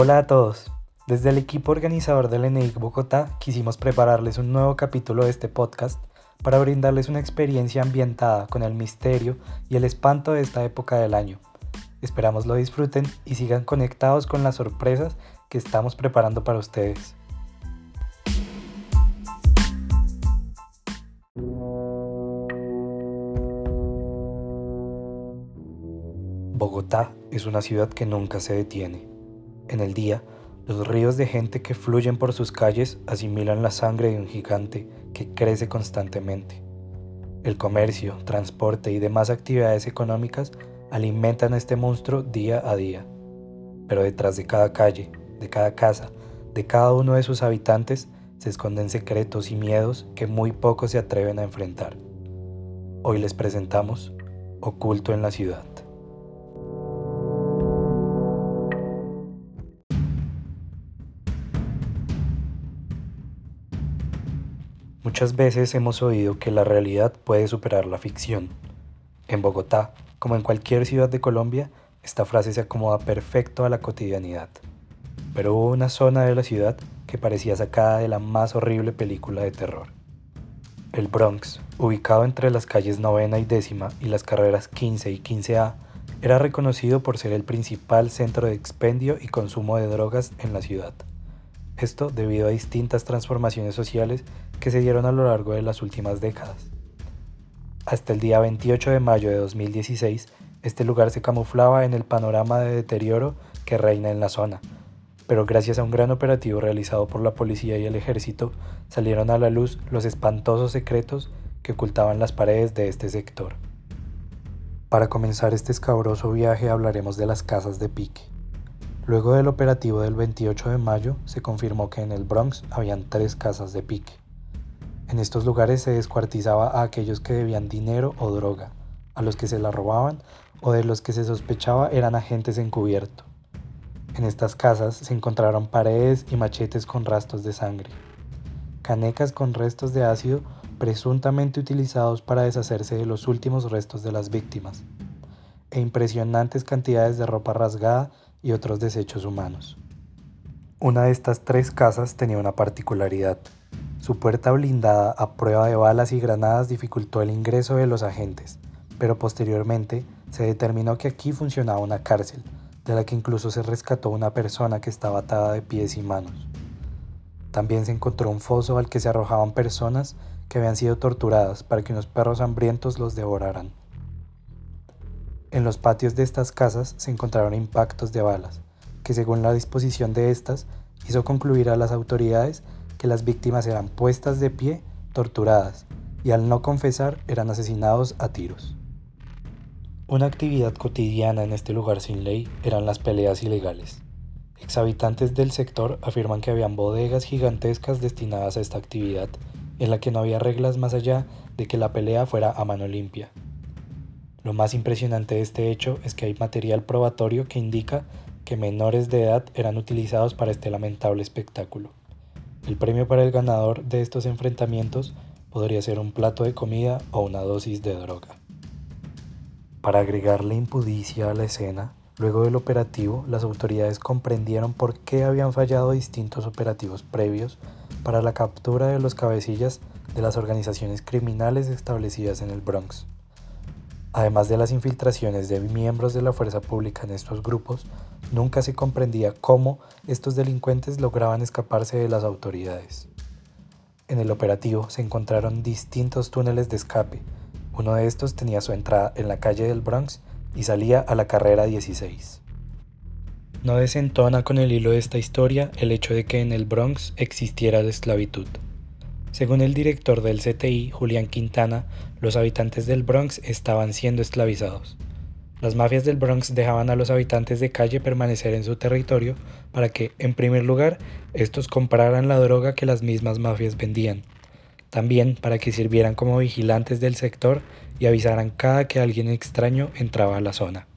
Hola a todos. Desde el equipo organizador del ENEIC Bogotá quisimos prepararles un nuevo capítulo de este podcast para brindarles una experiencia ambientada con el misterio y el espanto de esta época del año. Esperamos lo disfruten y sigan conectados con las sorpresas que estamos preparando para ustedes. Bogotá es una ciudad que nunca se detiene. En el día, los ríos de gente que fluyen por sus calles asimilan la sangre de un gigante que crece constantemente. El comercio, transporte y demás actividades económicas alimentan a este monstruo día a día. Pero detrás de cada calle, de cada casa, de cada uno de sus habitantes se esconden secretos y miedos que muy pocos se atreven a enfrentar. Hoy les presentamos Oculto en la ciudad. Muchas veces hemos oído que la realidad puede superar la ficción. En Bogotá, como en cualquier ciudad de Colombia, esta frase se acomoda perfecto a la cotidianidad. Pero hubo una zona de la ciudad que parecía sacada de la más horrible película de terror. El Bronx, ubicado entre las calles novena y décima y las carreras 15 y 15A, era reconocido por ser el principal centro de expendio y consumo de drogas en la ciudad. Esto debido a distintas transformaciones sociales que se dieron a lo largo de las últimas décadas. Hasta el día 28 de mayo de 2016, este lugar se camuflaba en el panorama de deterioro que reina en la zona, pero gracias a un gran operativo realizado por la policía y el ejército, salieron a la luz los espantosos secretos que ocultaban las paredes de este sector. Para comenzar este escabroso viaje hablaremos de las casas de pique. Luego del operativo del 28 de mayo, se confirmó que en el Bronx habían tres casas de pique. En estos lugares se descuartizaba a aquellos que debían dinero o droga, a los que se la robaban o de los que se sospechaba eran agentes encubierto. En estas casas se encontraron paredes y machetes con rastros de sangre, canecas con restos de ácido presuntamente utilizados para deshacerse de los últimos restos de las víctimas, e impresionantes cantidades de ropa rasgada y otros desechos humanos. Una de estas tres casas tenía una particularidad. Su puerta blindada a prueba de balas y granadas dificultó el ingreso de los agentes, pero posteriormente se determinó que aquí funcionaba una cárcel, de la que incluso se rescató una persona que estaba atada de pies y manos. También se encontró un foso al que se arrojaban personas que habían sido torturadas para que unos perros hambrientos los devoraran. En los patios de estas casas se encontraron impactos de balas, que según la disposición de estas hizo concluir a las autoridades que las víctimas eran puestas de pie, torturadas, y al no confesar eran asesinados a tiros. Una actividad cotidiana en este lugar sin ley eran las peleas ilegales. Exhabitantes del sector afirman que habían bodegas gigantescas destinadas a esta actividad, en la que no había reglas más allá de que la pelea fuera a mano limpia. Lo más impresionante de este hecho es que hay material probatorio que indica que menores de edad eran utilizados para este lamentable espectáculo. El premio para el ganador de estos enfrentamientos podría ser un plato de comida o una dosis de droga. Para agregarle impudicia a la escena, luego del operativo, las autoridades comprendieron por qué habían fallado distintos operativos previos para la captura de los cabecillas de las organizaciones criminales establecidas en el Bronx. Además de las infiltraciones de miembros de la fuerza pública en estos grupos, nunca se comprendía cómo estos delincuentes lograban escaparse de las autoridades. En el operativo se encontraron distintos túneles de escape. Uno de estos tenía su entrada en la calle del Bronx y salía a la carrera 16. No desentona con el hilo de esta historia el hecho de que en el Bronx existiera la esclavitud. Según el director del CTI, Julián Quintana, los habitantes del Bronx estaban siendo esclavizados. Las mafias del Bronx dejaban a los habitantes de calle permanecer en su territorio para que, en primer lugar, estos compraran la droga que las mismas mafias vendían. También para que sirvieran como vigilantes del sector y avisaran cada que alguien extraño entraba a la zona.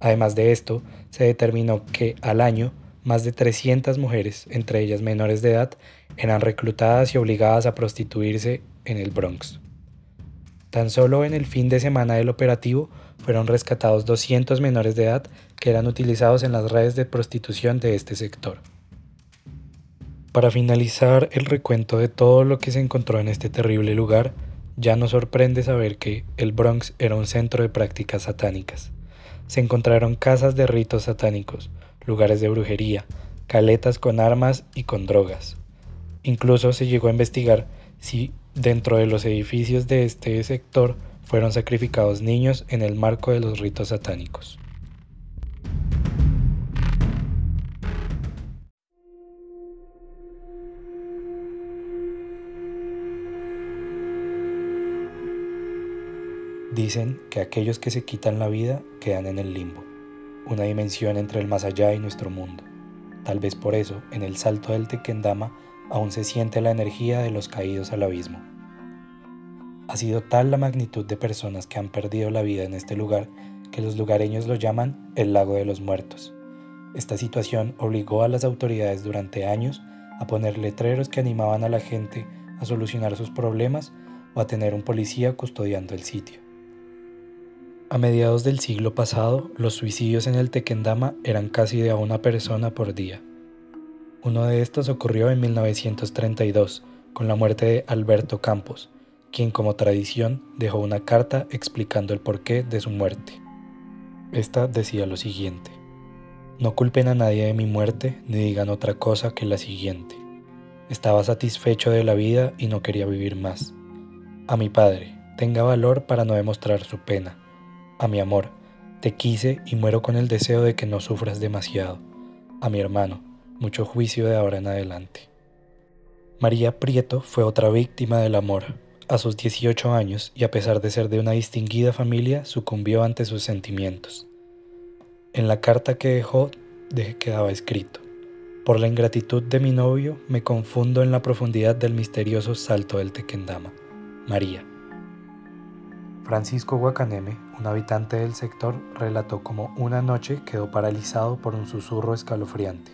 Además de esto, se determinó que al año más de 300 mujeres, entre ellas menores de edad, eran reclutadas y obligadas a prostituirse en el Bronx. Tan solo en el fin de semana del operativo fueron rescatados 200 menores de edad que eran utilizados en las redes de prostitución de este sector. Para finalizar el recuento de todo lo que se encontró en este terrible lugar, ya nos sorprende saber que el Bronx era un centro de prácticas satánicas. Se encontraron casas de ritos satánicos, lugares de brujería, caletas con armas y con drogas. Incluso se llegó a investigar si dentro de los edificios de este sector fueron sacrificados niños en el marco de los ritos satánicos. Dicen que aquellos que se quitan la vida quedan en el limbo, una dimensión entre el más allá y nuestro mundo. Tal vez por eso, en el salto del Tequendama aún se siente la energía de los caídos al abismo. Ha sido tal la magnitud de personas que han perdido la vida en este lugar que los lugareños lo llaman el lago de los muertos. Esta situación obligó a las autoridades durante años a poner letreros que animaban a la gente a solucionar sus problemas o a tener un policía custodiando el sitio. A mediados del siglo pasado, los suicidios en el Tequendama eran casi de a una persona por día. Uno de estos ocurrió en 1932, con la muerte de Alberto Campos, quien como tradición dejó una carta explicando el porqué de su muerte. Esta decía lo siguiente, No culpen a nadie de mi muerte ni digan otra cosa que la siguiente. Estaba satisfecho de la vida y no quería vivir más. A mi padre, tenga valor para no demostrar su pena. A mi amor, te quise y muero con el deseo de que no sufras demasiado. A mi hermano, mucho juicio de ahora en adelante. María Prieto fue otra víctima del amor. A sus 18 años, y a pesar de ser de una distinguida familia, sucumbió ante sus sentimientos. En la carta que dejó quedaba escrito, por la ingratitud de mi novio me confundo en la profundidad del misterioso salto del Tequendama. María. Francisco Guacaneme, un habitante del sector, relató cómo una noche quedó paralizado por un susurro escalofriante.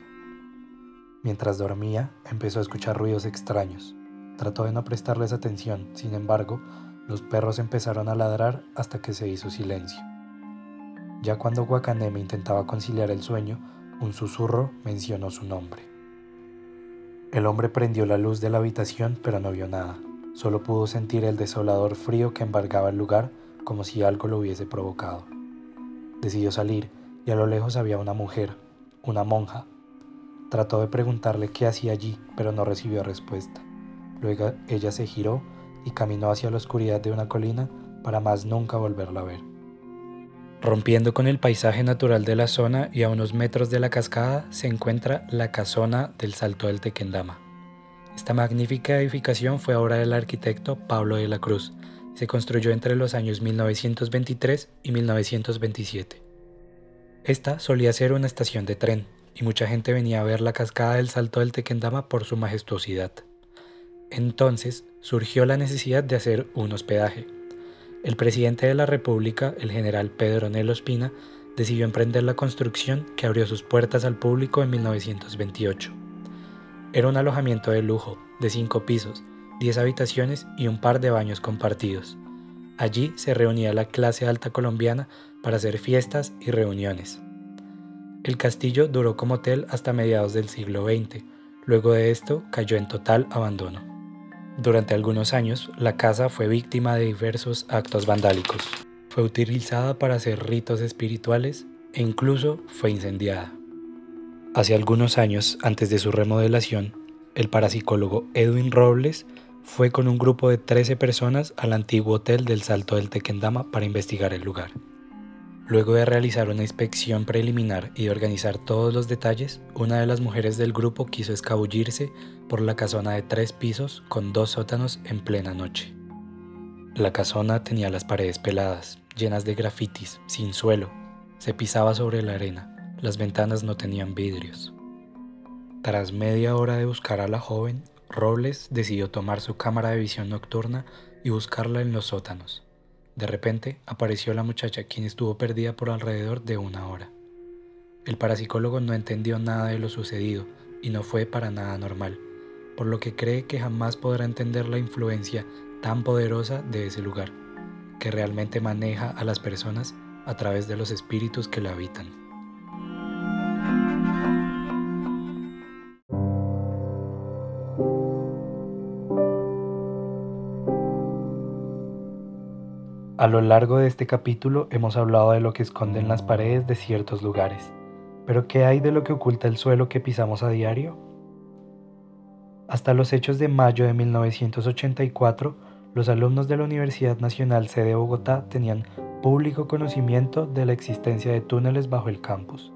Mientras dormía, empezó a escuchar ruidos extraños. Trató de no prestarles atención, sin embargo, los perros empezaron a ladrar hasta que se hizo silencio. Ya cuando Guacaneme intentaba conciliar el sueño, un susurro mencionó su nombre. El hombre prendió la luz de la habitación, pero no vio nada. Solo pudo sentir el desolador frío que embargaba el lugar como si algo lo hubiese provocado. Decidió salir y a lo lejos había una mujer, una monja, Trató de preguntarle qué hacía allí, pero no recibió respuesta. Luego ella se giró y caminó hacia la oscuridad de una colina para más nunca volverla a ver. Rompiendo con el paisaje natural de la zona y a unos metros de la cascada se encuentra la casona del Salto del Tequendama. Esta magnífica edificación fue obra del arquitecto Pablo de la Cruz. Se construyó entre los años 1923 y 1927. Esta solía ser una estación de tren, y mucha gente venía a ver la cascada del Salto del Tequendama por su majestuosidad. Entonces surgió la necesidad de hacer un hospedaje. El presidente de la República, el general Pedro Nelo Espina, decidió emprender la construcción que abrió sus puertas al público en 1928. Era un alojamiento de lujo, de cinco pisos, diez habitaciones y un par de baños compartidos. Allí se reunía la clase alta colombiana para hacer fiestas y reuniones. El castillo duró como hotel hasta mediados del siglo XX. Luego de esto cayó en total abandono. Durante algunos años, la casa fue víctima de diversos actos vandálicos. Fue utilizada para hacer ritos espirituales e incluso fue incendiada. Hace algunos años, antes de su remodelación, el parapsicólogo Edwin Robles fue con un grupo de 13 personas al antiguo hotel del Salto del Tequendama para investigar el lugar. Luego de realizar una inspección preliminar y de organizar todos los detalles, una de las mujeres del grupo quiso escabullirse por la casona de tres pisos con dos sótanos en plena noche. La casona tenía las paredes peladas, llenas de grafitis, sin suelo, se pisaba sobre la arena, las ventanas no tenían vidrios. Tras media hora de buscar a la joven, Robles decidió tomar su cámara de visión nocturna y buscarla en los sótanos. De repente apareció la muchacha quien estuvo perdida por alrededor de una hora. El parapsicólogo no entendió nada de lo sucedido y no fue para nada normal, por lo que cree que jamás podrá entender la influencia tan poderosa de ese lugar. que realmente maneja a las personas a través de los espíritus que la habitan. A lo largo de este capítulo hemos hablado de lo que esconden las paredes de ciertos lugares, pero ¿qué hay de lo que oculta el suelo que pisamos a diario? Hasta los hechos de mayo de 1984, los alumnos de la Universidad Nacional C de Bogotá tenían público conocimiento de la existencia de túneles bajo el campus.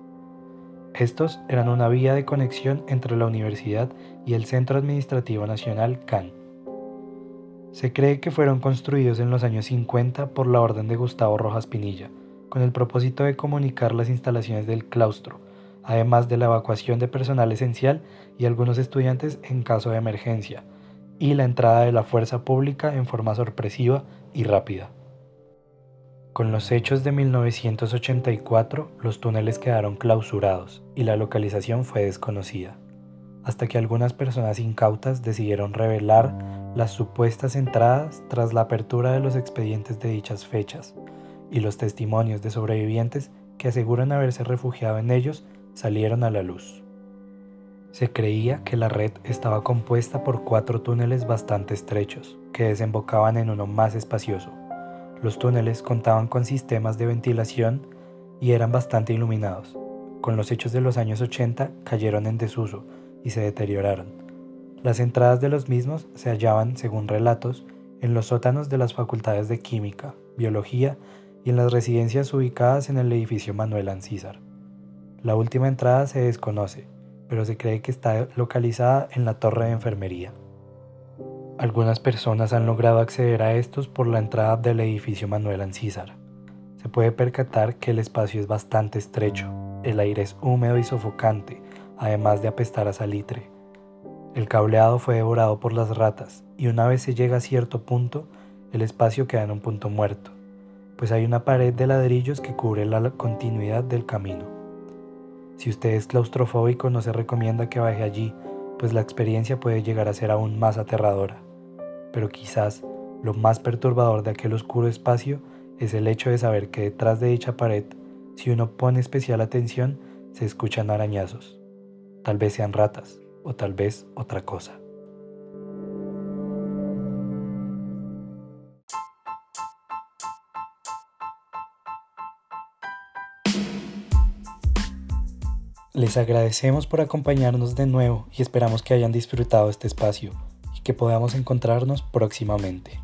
Estos eran una vía de conexión entre la universidad y el Centro Administrativo Nacional CAN. Se cree que fueron construidos en los años 50 por la orden de Gustavo Rojas Pinilla, con el propósito de comunicar las instalaciones del claustro, además de la evacuación de personal esencial y algunos estudiantes en caso de emergencia, y la entrada de la fuerza pública en forma sorpresiva y rápida. Con los hechos de 1984, los túneles quedaron clausurados y la localización fue desconocida, hasta que algunas personas incautas decidieron revelar las supuestas entradas tras la apertura de los expedientes de dichas fechas y los testimonios de sobrevivientes que aseguran haberse refugiado en ellos salieron a la luz. Se creía que la red estaba compuesta por cuatro túneles bastante estrechos, que desembocaban en uno más espacioso. Los túneles contaban con sistemas de ventilación y eran bastante iluminados. Con los hechos de los años 80 cayeron en desuso y se deterioraron, las entradas de los mismos se hallaban, según relatos, en los sótanos de las facultades de Química, Biología y en las residencias ubicadas en el edificio Manuel Ancísar. La última entrada se desconoce, pero se cree que está localizada en la torre de enfermería. Algunas personas han logrado acceder a estos por la entrada del edificio Manuel Ancísar. Se puede percatar que el espacio es bastante estrecho, el aire es húmedo y sofocante, además de apestar a salitre. El cableado fue devorado por las ratas y una vez se llega a cierto punto, el espacio queda en un punto muerto, pues hay una pared de ladrillos que cubre la continuidad del camino. Si usted es claustrofóbico no se recomienda que baje allí, pues la experiencia puede llegar a ser aún más aterradora. Pero quizás lo más perturbador de aquel oscuro espacio es el hecho de saber que detrás de dicha pared, si uno pone especial atención, se escuchan arañazos. Tal vez sean ratas o tal vez otra cosa. Les agradecemos por acompañarnos de nuevo y esperamos que hayan disfrutado este espacio y que podamos encontrarnos próximamente.